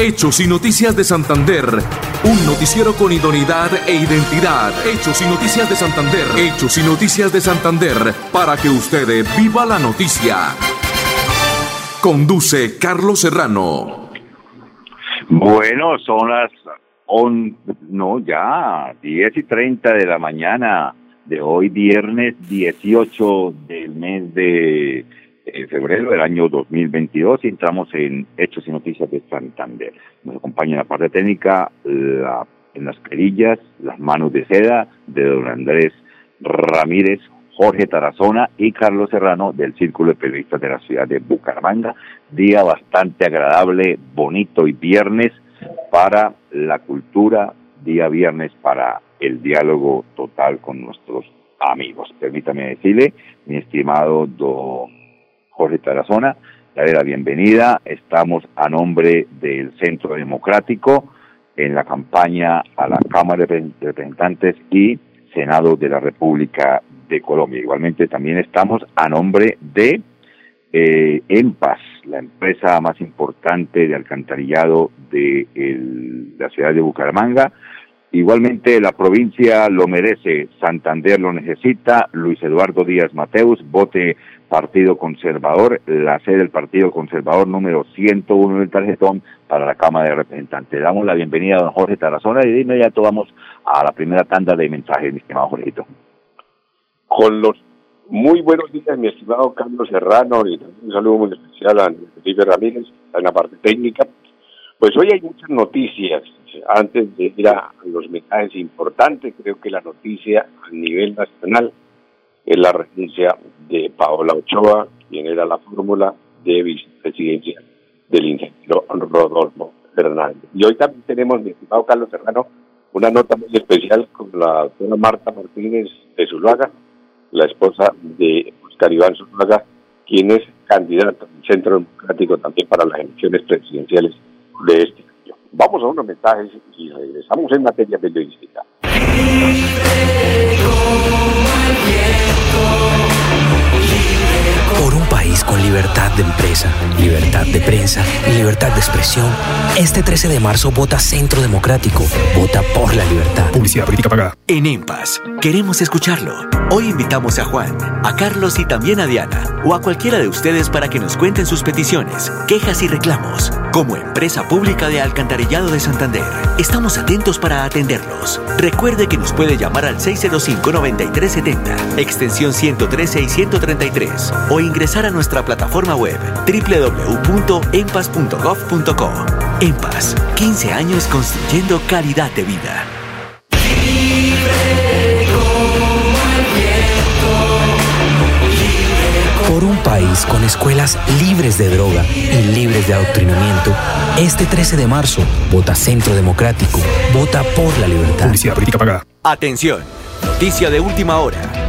Hechos y Noticias de Santander. Un noticiero con idoneidad e identidad. Hechos y Noticias de Santander. Hechos y Noticias de Santander. Para que usted viva la noticia. Conduce Carlos Serrano. Bueno, son las on, no, ya, 10 y 30 de la mañana de hoy, viernes 18 del mes de en febrero del año 2022 y entramos en Hechos y Noticias de Santander. Nos acompaña en la parte técnica, la, en las perillas, las manos de seda de don Andrés Ramírez, Jorge Tarazona y Carlos Serrano del Círculo de Periodistas de la ciudad de Bucaramanga. Día bastante agradable, bonito y viernes para la cultura, día viernes para el diálogo total con nuestros amigos. Permítame decirle, mi estimado don Jorge Tarazona, darle la bienvenida. Estamos a nombre del Centro Democrático en la campaña a la Cámara de Representantes y Senado de la República de Colombia. Igualmente también estamos a nombre de eh, EMPAS, la empresa más importante de alcantarillado de la ciudad de Bucaramanga. Igualmente la provincia lo merece, Santander lo necesita, Luis Eduardo Díaz Mateus, vote Partido Conservador, la sede del Partido Conservador número 101 del tarjetón para la Cámara de Representantes. Damos la bienvenida a don Jorge Tarazona y de inmediato vamos a la primera tanda de mensajes, mi estimado Jorgito. Con los muy buenos días, mi estimado Carlos Serrano, y un saludo muy especial a Felipe Ramírez, en la parte técnica. Pues hoy hay muchas noticias. Antes de ir a los mensajes importantes, creo que la noticia a nivel nacional es la renuncia de Paola Ochoa, quien era la fórmula de vicepresidencia del ingeniero Rodolfo Fernández. Y hoy también tenemos, mi estimado Carlos Serrano, una nota muy especial con la doctora Marta Martínez de Zuluaga, la esposa de Oscar Iván Zuluaga, quien es candidato del Centro Democrático también para las elecciones presidenciales de este año. Vamos a unos mensajes y regresamos en materia periodística. Libertad de empresa, libertad de prensa y libertad de expresión, este 13 de marzo vota Centro Democrático. Vota por la libertad. Publicidad política pagada. En EMPAS, queremos escucharlo. Hoy invitamos a Juan, a Carlos y también a Diana, o a cualquiera de ustedes para que nos cuenten sus peticiones, quejas y reclamos. Como empresa pública de Alcantarillado de Santander, estamos atentos para atenderlos. Recuerde que nos puede llamar al 605-9370, extensión 113 y 133, o ingresar a nuestra plataforma web www.empas.gov.co. Empas, 15 años construyendo calidad de vida. Por un país con escuelas libres de droga y libres de adoctrinamiento, este 13 de marzo, vota Centro Democrático, vota por la libertad. Publicidad política pagada. Atención, noticia de última hora.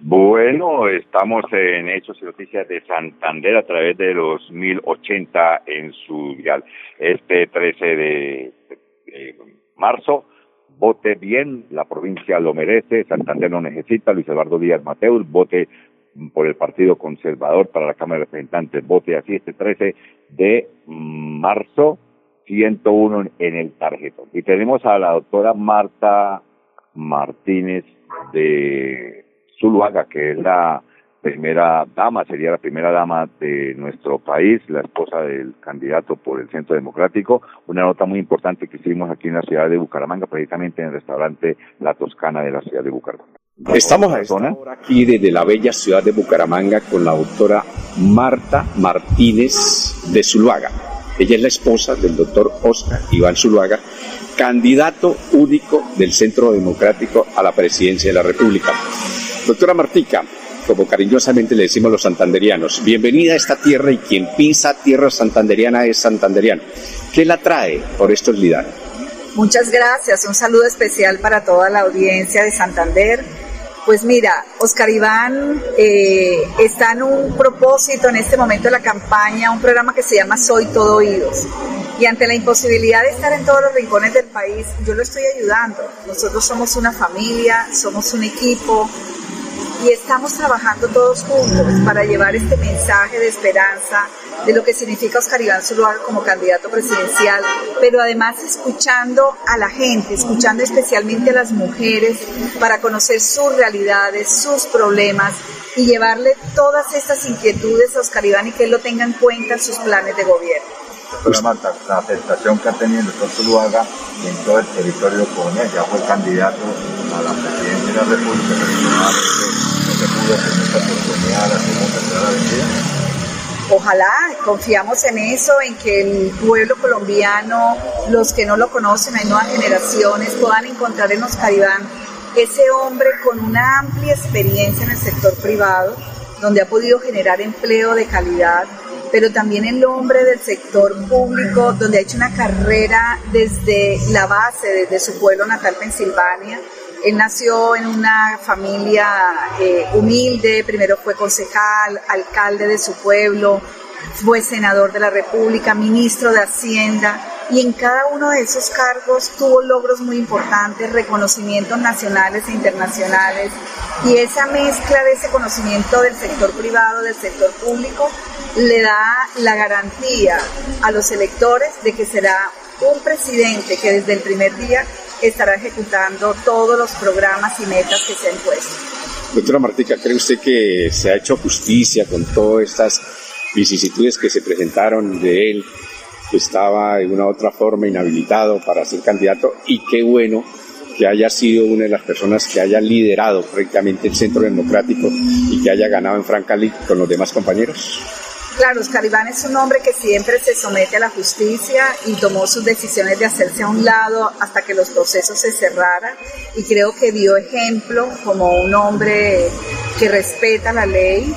Bueno, estamos en Hechos y Noticias de Santander a través de los 1080 en su dial. Este 13 de, marzo vote bien, la provincia lo merece, Santander lo necesita, Luis Eduardo Díaz Mateus, vote por el Partido Conservador para la Cámara de Representantes, vote así este 13 de marzo, 101 en el tarjetón. Y tenemos a la doctora Marta Martínez de Zuluaga, que es la primera dama, sería la primera dama de nuestro país, la esposa del candidato por el Centro Democrático. Una nota muy importante que hicimos aquí en la ciudad de Bucaramanga, precisamente en el restaurante La Toscana de la ciudad de Bucaramanga. Estamos a esta hora aquí desde la bella ciudad de Bucaramanga con la doctora Marta Martínez de Zuluaga. Ella es la esposa del doctor Oscar Iván Zuluaga, candidato único del Centro Democrático a la presidencia de la República. Doctora Martica, como cariñosamente le decimos los santanderianos, bienvenida a esta tierra y quien pisa tierra santanderiana es santanderiano. ¿Qué la trae por estos lidanos? Muchas gracias, un saludo especial para toda la audiencia de Santander. Pues mira, Oscar Iván eh, está en un propósito en este momento de la campaña, un programa que se llama Soy Todo Oídos. Y ante la imposibilidad de estar en todos los rincones del país, yo lo estoy ayudando. Nosotros somos una familia, somos un equipo, y estamos trabajando todos juntos para llevar este mensaje de esperanza de lo que significa Oscar Iván Zuluaga como candidato presidencial, pero además escuchando a la gente, escuchando especialmente a las mujeres para conocer sus realidades, sus problemas y llevarle todas estas inquietudes a Oscar Iván y que él lo tenga en cuenta en sus planes de gobierno. La aceptación que ha tenido Zuluaga en todo el territorio de ya fue candidato a la presidencia de la República, Ojalá, confiamos en eso, en que el pueblo colombiano, los que no lo conocen, hay nuevas generaciones, puedan encontrar en Oscar Iván ese hombre con una amplia experiencia en el sector privado, donde ha podido generar empleo de calidad, pero también el hombre del sector público, donde ha hecho una carrera desde la base, desde su pueblo natal, Pensilvania, él nació en una familia eh, humilde, primero fue concejal, alcalde de su pueblo, fue senador de la República, ministro de Hacienda y en cada uno de esos cargos tuvo logros muy importantes, reconocimientos nacionales e internacionales y esa mezcla de ese conocimiento del sector privado, del sector público, le da la garantía a los electores de que será un presidente que desde el primer día estará ejecutando todos los programas y metas que se han puesto. Doctora Martica, ¿cree usted que se ha hecho justicia con todas estas vicisitudes que se presentaron de él? Que estaba de una u otra forma inhabilitado para ser candidato y qué bueno que haya sido una de las personas que haya liderado prácticamente el Centro Democrático y que haya ganado en Francali con los demás compañeros. Claro, Oscar es un hombre que siempre se somete a la justicia y tomó sus decisiones de hacerse a un lado hasta que los procesos se cerraran y creo que dio ejemplo como un hombre que respeta la ley.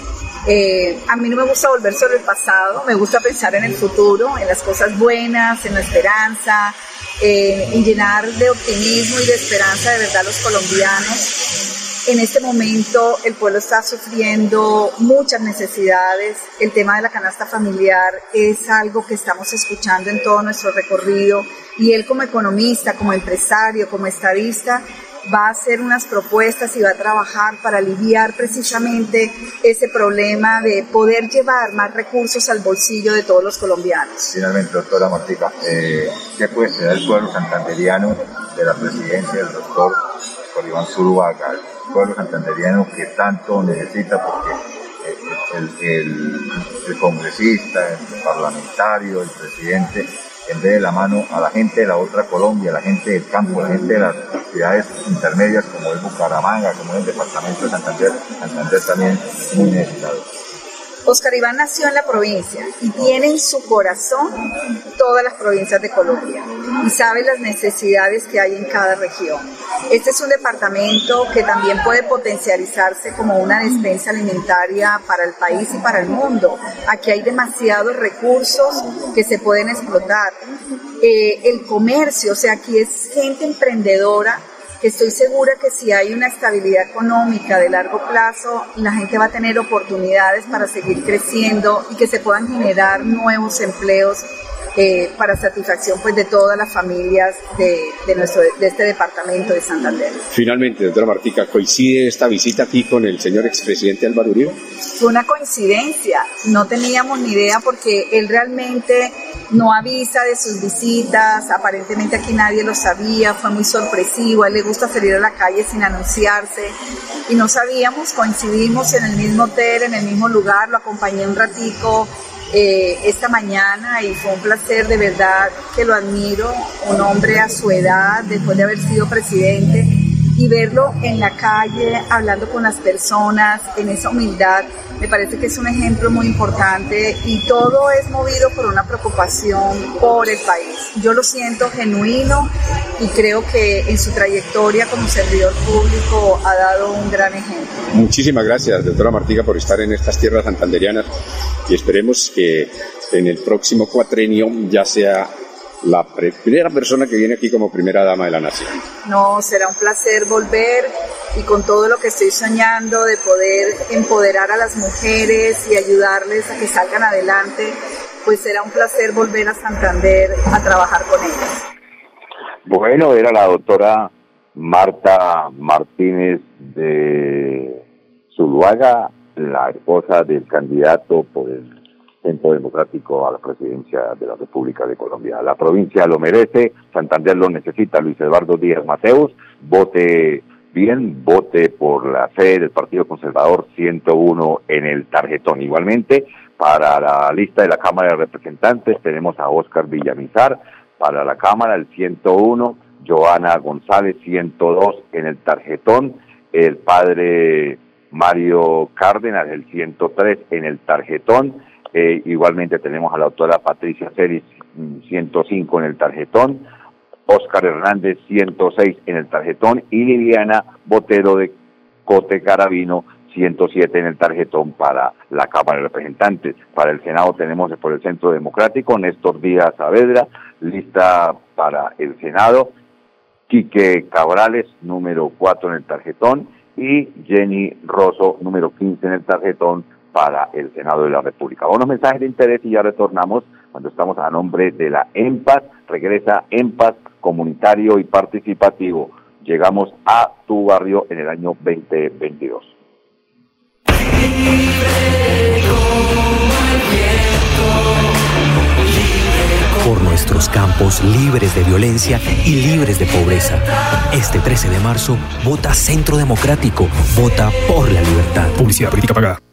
Eh, a mí no me gusta volver sobre el pasado, me gusta pensar en el futuro, en las cosas buenas, en la esperanza, eh, en llenar de optimismo y de esperanza de verdad a los colombianos en este momento el pueblo está sufriendo muchas necesidades. El tema de la canasta familiar es algo que estamos escuchando en todo nuestro recorrido y él como economista, como empresario, como estadista, va a hacer unas propuestas y va a trabajar para aliviar precisamente ese problema de poder llevar más recursos al bolsillo de todos los colombianos. Finalmente, doctora Martica, eh, ¿qué puede ser el pueblo santanderiano de la presidencia del doctor Iván Zuluaga? pueblo santanderiano que tanto necesita porque el, congresista, el parlamentario, el presidente, en vez de la mano a la gente de la otra Colombia, a la gente del campo, a la gente de las ciudades intermedias como es Bucaramanga, como es el departamento de Santander, Santander también muy necesitado. Oscar Iván nació en la provincia y tiene en su corazón todas las provincias de Colombia y sabe las necesidades que hay en cada región. Este es un departamento que también puede potencializarse como una despensa alimentaria para el país y para el mundo. Aquí hay demasiados recursos que se pueden explotar. Eh, el comercio, o sea, aquí es gente emprendedora Estoy segura que si hay una estabilidad económica de largo plazo, la gente va a tener oportunidades para seguir creciendo y que se puedan generar nuevos empleos eh, para satisfacción pues de todas las familias de, nuestro, de este departamento de Santander. Finalmente, doctora Martica, ¿coincide esta visita aquí con el señor expresidente Álvaro Uribe? Fue una coincidencia, no teníamos ni idea porque él realmente no avisa de sus visitas, aparentemente aquí nadie lo sabía, fue muy sorpresivo, a él le gusta salir a la calle sin anunciarse. Y no sabíamos, coincidimos en el mismo hotel, en el mismo lugar, lo acompañé un ratico eh, esta mañana y fue un placer de verdad que lo admiro, un hombre a su edad, después de haber sido presidente, y verlo en la calle, hablando con las personas, en esa humildad, me parece que es un ejemplo muy importante y todo es movido por una preocupación por el país. Yo lo siento genuino y creo que en su trayectoria como servidor público ha dado un gran ejemplo. Muchísimas gracias, doctora Martiga, por estar en estas tierras santanderianas y esperemos que en el próximo cuatrenio ya sea la primera persona que viene aquí como primera dama de la nación. No, será un placer volver y con todo lo que estoy soñando de poder empoderar a las mujeres y ayudarles a que salgan adelante, pues será un placer volver a Santander a trabajar con ellas. Bueno, era la doctora Marta Martínez de Zuluaga, la esposa del candidato por el Centro Democrático a la presidencia de la República de Colombia. La provincia lo merece, Santander lo necesita, Luis Eduardo Díaz Mateus, vote bien, vote por la fe del Partido Conservador 101 en el tarjetón. Igualmente, para la lista de la Cámara de Representantes tenemos a Óscar Villamizar, para la Cámara el 101, Joana González 102 en el tarjetón, el padre Mario Cárdenas el 103 en el tarjetón, eh, igualmente tenemos a la autora Patricia Ceris 105 en el tarjetón, Oscar Hernández 106 en el tarjetón y Liliana Botero de Cote Carabino 107 en el tarjetón para la Cámara de Representantes. Para el Senado tenemos por el Centro Democrático Néstor Díaz Saavedra, lista para el Senado, Quique Cabrales, número 4 en el tarjetón, y Jenny Rosso, número 15 en el tarjetón para el Senado de la República. Unos mensajes de interés y ya retornamos cuando estamos a nombre de la EMPAS. Regresa EMPAS comunitario y participativo. Llegamos a tu barrio en el año 2022. Por nuestros campos libres de violencia y libres de pobreza. Este 13 de marzo, vota Centro Democrático. Vota por la libertad. Publicidad política pagada.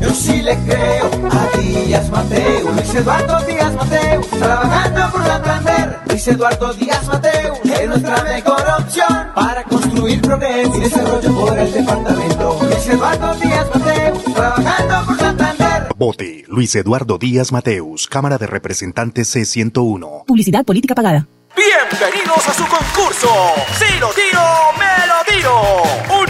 Yo sí le creo a Díaz Mateus. Luis Eduardo Díaz Mateus. Trabajando por Santander. Luis Eduardo Díaz Mateus. Es nuestra mejor opción para construir progreso y desarrollo por el departamento. Luis Eduardo Díaz Mateus. Trabajando por Santander. Vote Luis Eduardo Díaz Mateus, Cámara de Representantes C101. Publicidad política pagada. Bienvenidos a su concurso. Si lo tiro, me lo tiro. Un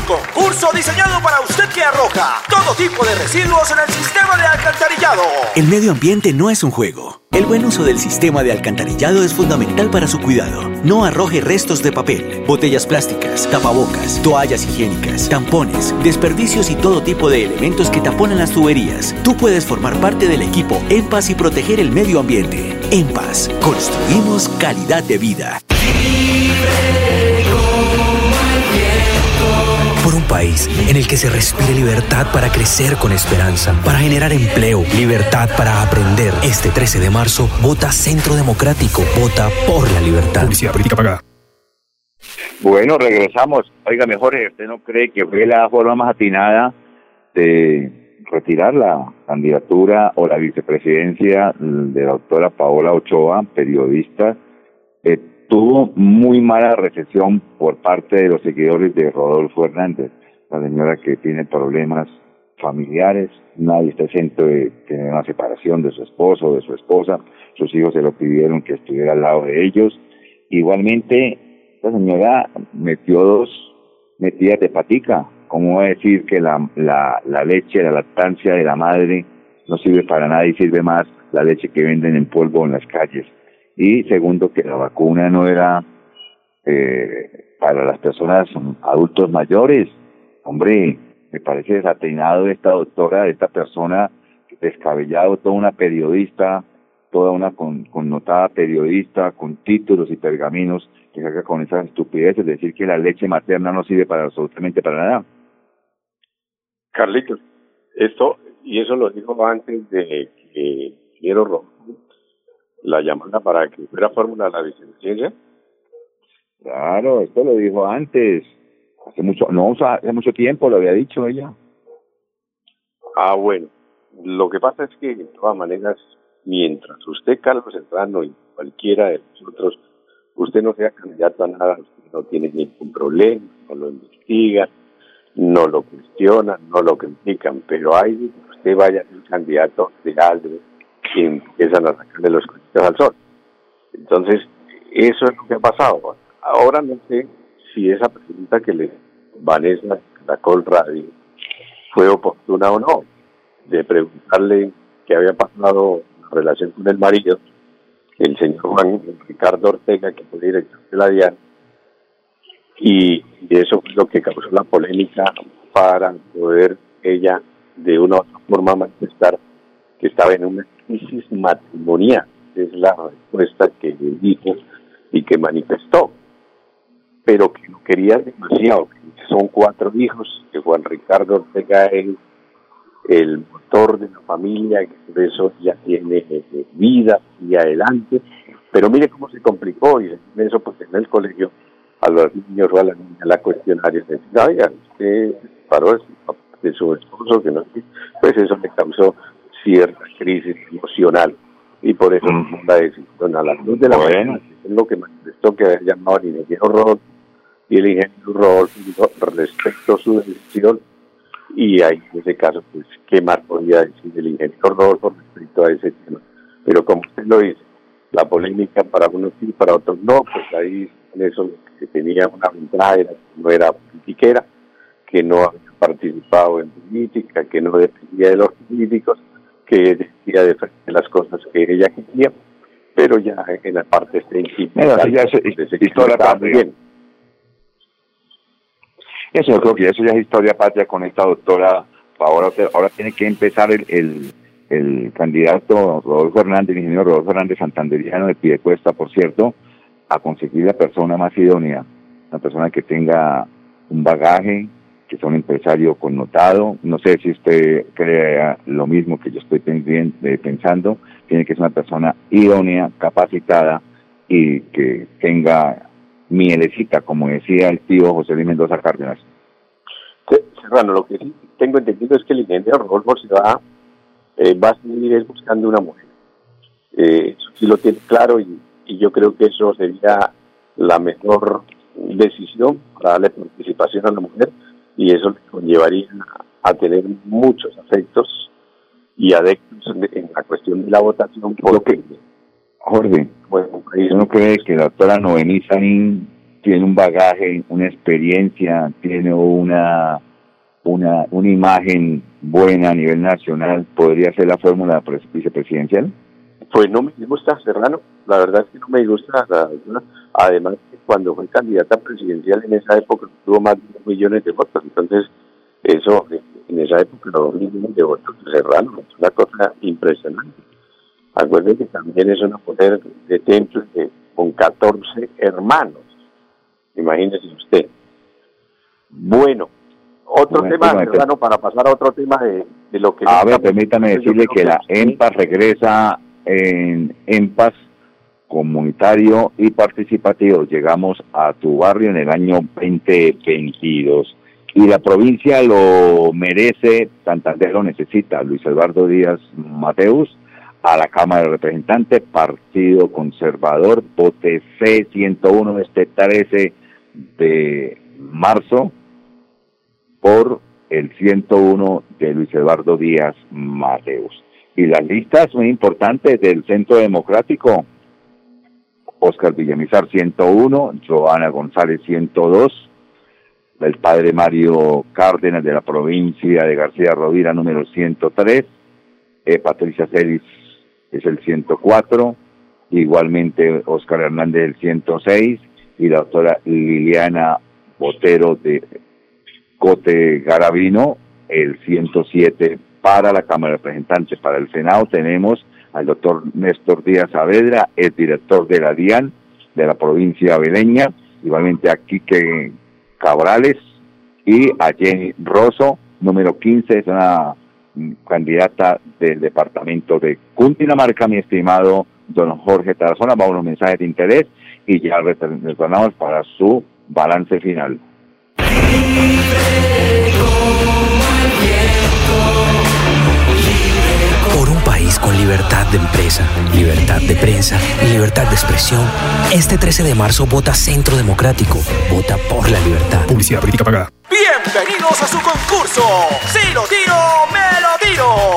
diseñado para usted que arroja todo tipo de residuos en el sistema de alcantarillado. El medio ambiente no es un juego. El buen uso del sistema de alcantarillado es fundamental para su cuidado. No arroje restos de papel, botellas plásticas, tapabocas, toallas higiénicas, tampones, desperdicios y todo tipo de elementos que taponan las tuberías. Tú puedes formar parte del equipo En Paz y proteger el medio ambiente. En Paz, construimos calidad de vida. País en el que se respire libertad para crecer con esperanza, para generar empleo, libertad para aprender. Este 13 de marzo, vota Centro Democrático, vota por la libertad. Publicidad política pagada. Bueno, regresamos. Oiga, mejor, ¿usted no cree que fue la forma más atinada de retirar la candidatura o la vicepresidencia de la doctora Paola Ochoa, periodista? Eh, tuvo muy mala recepción por parte de los seguidores de Rodolfo Hernández, la señora que tiene problemas familiares, nadie está exento de tener una separación de su esposo o de su esposa, sus hijos se lo pidieron que estuviera al lado de ellos. Igualmente, la señora metió dos metidas de patica, como decir que la, la, la leche, la lactancia de la madre no sirve para nada y sirve más la leche que venden en polvo en las calles y segundo que la vacuna no era eh, para las personas adultos mayores. Hombre, me parece desatinado esta doctora, esta persona descabellado, toda una periodista, toda una con, connotada periodista con títulos y pergaminos que saca con esas estupideces, decir que la leche materna no sirve para absolutamente para nada. Carlitos, esto, y eso lo dijo antes de que quiero Rojo la llamada para que fuera fórmula la vicepresidencia? Claro, esto lo dijo antes. Hace mucho, no, hace mucho tiempo lo había dicho ella. Ah, bueno. Lo que pasa es que, de todas maneras, mientras usted, Carlos Serrano, y cualquiera de nosotros usted no sea candidato a nada, usted no tiene ningún problema, no lo investigan, no lo cuestionan, no lo critican, pero hay usted vaya a ser candidato de algo y empiezan a sacarle los cochitos al sol. Entonces, eso es lo que ha pasado. Ahora no sé si esa pregunta que le Vanessa la Col Radio fue oportuna o no, de preguntarle qué había pasado en relación con el marido, el señor Juan Ricardo Ortega, que fue director de la DIAN, y, eso fue lo que causó la polémica para poder ella de una u otra forma manifestar que estaba en una crisis matrimonial, es la respuesta que dijo y que manifestó, pero que no quería demasiado, son cuatro hijos, que Juan Ricardo Ortega es el motor de la familia, que por eso ya tiene eh, vida y adelante, pero mire cómo se complicó y eso pues en el colegio a los niños o a la niña la cuestionaria de oiga, usted paró de su esposo, que no pues eso le causó cierta crisis emocional. Y por eso mm. la decisión a las luz de la mañana, es lo que manifestó que había llamado al ingeniero Rod y el ingeniero Rod respecto a su decisión y ahí en ese caso pues qué más podía decir el ingeniero Rodolfo respecto a ese tema pero como usted lo dice la polémica para unos sí para otros no pues ahí en eso que tenía una ventaja era que no era politiquera, que no había participado en política, que no dependía de los políticos, que decía de las cosas que ella quería, pero ya en la parte sentimental ya es, historia patria. Eso yo creo que eso ya es historia patria con esta doctora. Ahora, ahora tiene que empezar el, el, el candidato Rodolfo Hernández, el ingeniero Rodolfo Hernández Santanderiano de Piedecuesta, por cierto, a conseguir la persona más idónea, una persona que tenga un bagaje, que sea un empresario connotado. No sé si usted crea lo mismo que yo estoy eh, pensando. Tiene que ser una persona idónea, capacitada y que tenga mielecita, como decía el tío José Luis Mendoza Cárdenas. Serrano, lo que sí tengo entendido es que el ingeniero Rodolfo se va, eh, va a seguir buscando una mujer. Eh, eso sí lo tiene claro y y yo creo que eso sería la mejor decisión para darle participación a la mujer y eso le conllevaría a tener muchos afectos y adeptos en la cuestión de la votación. Porque, Jorge, bueno, ¿no cree que la doctora Noveniza tiene un bagaje, una experiencia, tiene una, una, una imagen buena a nivel nacional? ¿Podría ser la fórmula vicepresidencial? Pues no me gusta Serrano, la verdad es que no me gusta. además, cuando fue candidata presidencial en esa época tuvo más de dos millones de votos, entonces eso en esa época dos millones de votos Serrano es una cosa impresionante. Acuérdense que también es una mujer de templo con 14 hermanos. Imagínese usted. Bueno, otro tema, Serrano, para pasar a otro tema de, lo que... A ver, permítame decirle que la EMPA regresa en, paz comunitario y participativo. Llegamos a tu barrio en el año 2022 y la provincia lo merece, Santander lo necesita. Luis Eduardo Díaz Mateus a la Cámara de Representantes, Partido Conservador, vote C101 este 13 de marzo por el 101 de Luis Eduardo Díaz Mateus. Y las listas muy importantes del Centro Democrático, Oscar Villamizar 101, Joana González 102, el padre Mario Cárdenas de la provincia de García Rovira número 103, eh, Patricia Celis es el 104, igualmente Oscar Hernández el 106 y la doctora Liliana Botero de Cote Garavino el 107 para la Cámara de Representantes. Para el Senado tenemos al doctor Néstor Díaz Saavedra, es director de la DIAN de la provincia Beleña, igualmente a Quique Cabrales y a Jenny Rosso, número 15, es una candidata del departamento de Cundinamarca, mi estimado don Jorge Tarazona. Vamos a unos mensajes de interés y ya retornamos para su balance final. Por un país con libertad libertad de empresa, libertad de prensa y libertad de expresión, este 13 de marzo vota Centro Democrático. Vota por la libertad. Publicidad política pagada. Bienvenidos a su concurso. Si lo tiro, me lo tiro.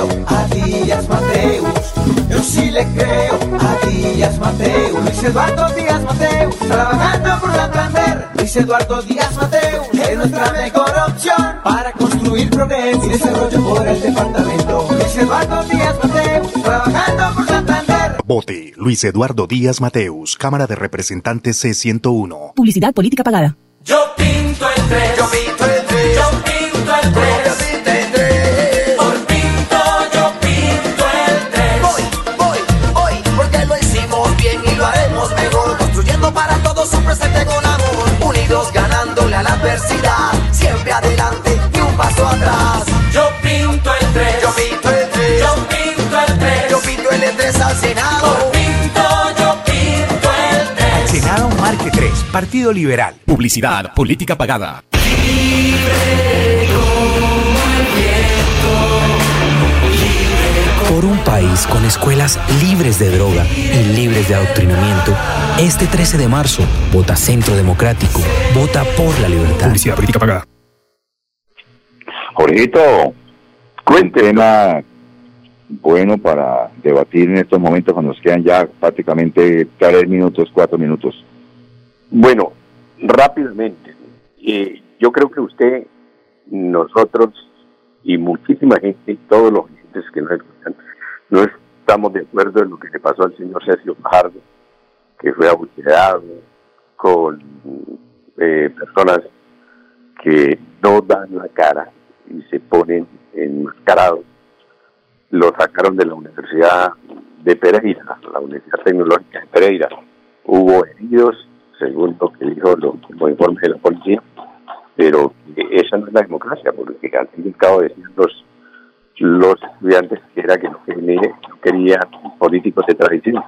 a Díaz Mateus. Yo sí le creo a Díaz Mateus. Luis Eduardo Díaz Mateus. Trabajando por Santander. Luis Eduardo Díaz Mateus. Es nuestra mejor opción para construir progreso y desarrollo por el departamento. Luis Eduardo Díaz Mateus. Trabajando por Santander. Vote Luis Eduardo Díaz Mateus, Cámara de Representantes C101. Publicidad política pagada. Yo pinto el 3. Yo pinto al Senado. Por pinto, yo pinto el 3. Senado Marque 3, Partido Liberal. Publicidad política pagada. Por un país con escuelas libres de droga y libres de adoctrinamiento, este 13 de marzo, vota Centro Democrático. Vota por la libertad. Publicidad política pagada. Jorgito, un tema bueno para debatir en estos momentos cuando nos quedan ya prácticamente tres minutos, cuatro minutos. Bueno, rápidamente, eh, yo creo que usted, nosotros y muchísima gente, todos los que nos escuchan, no estamos de acuerdo en lo que le pasó al señor Sergio Fajardo, que fue abucheado con eh, personas que no dan la cara y se ponen enmascarados. Lo sacaron de la Universidad de Pereira, la Universidad Tecnológica de Pereira. Hubo heridos, según lo que dijo lo, los informes de la policía, pero esa no es la democracia, porque al fin y al cabo decían los, los estudiantes que era que no querían, no querían políticos de tradición.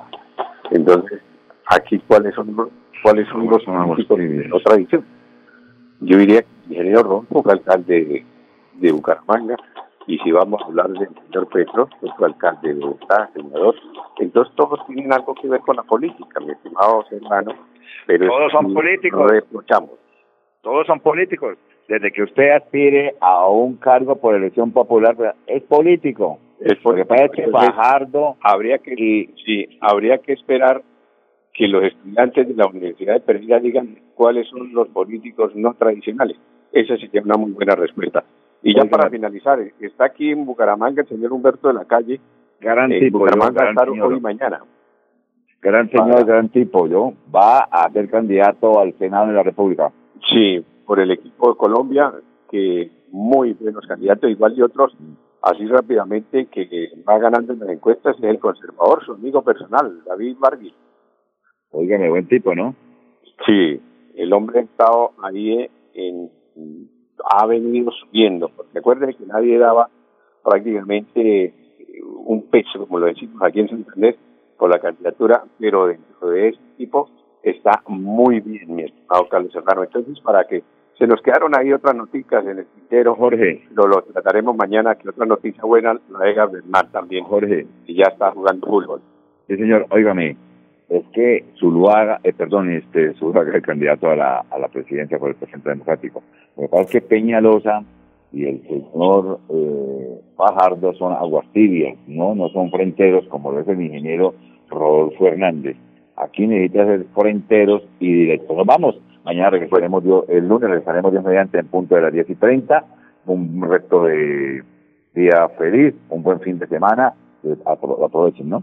Entonces, aquí cuáles son los, cuáles son los políticos de no tradición. Yo diría que el ingeniero Ronco alcalde de, de Bucaramanga, y si vamos a hablar del señor Petro, fue alcalde de Bogotá, senador, entonces todos tienen algo que ver con la política, mi estimado hermano, pero Todos son políticos. Reprochamos. Todos son políticos. Desde que usted aspire a un cargo por elección popular, es político. Es Lo que pasa es que Fajardo habría que sí, habría que esperar que los estudiantes de la Universidad de Pereira digan cuáles son los políticos no tradicionales. Esa sería una muy buena respuesta. Y ya Oiga. para finalizar, está aquí en Bucaramanga el señor Humberto de la Calle. Gran en tipo, Bucaramanga gran estar señor. hoy y mañana. gran señor, gran tipo, yo, va a ser candidato al Senado de la República. Sí, por el equipo de Colombia, que muy buenos candidatos, igual y otros, así rápidamente, que, va ganando en las encuestas, es el conservador, su amigo personal, David Bargui. Óigame, buen tipo, ¿no? Sí, el hombre ha estado ahí en, ha venido subiendo, porque acuérdense que nadie daba prácticamente un peso, como lo decimos aquí en Santander, por la candidatura, pero dentro de ese tipo está muy bien, mi estimado Carlos Serrano. Entonces, para que se nos quedaron ahí otras noticias en el tintero, Jorge, lo, lo trataremos mañana, que otra noticia buena la deja Bernal también, Jorge, y ya está jugando fútbol. sí señor, óigame, es que Zuluaga, eh, perdón, este, Zuluaga es candidato a la, a la presidencia por el Centro Democrático. Lo pasa es que Peñalosa y el señor eh, Fajardo son aguas tibias, ¿no? No son fronteros como lo es el ingeniero Rodolfo Hernández. Aquí necesita ser fronteros y directos. Nos vamos. Mañana regresaremos, Dios- el lunes regresaremos Dios mediante en punto de las 10 y 30. Un resto de día feliz, un buen fin de semana. Apro- Aprovechen, ¿no?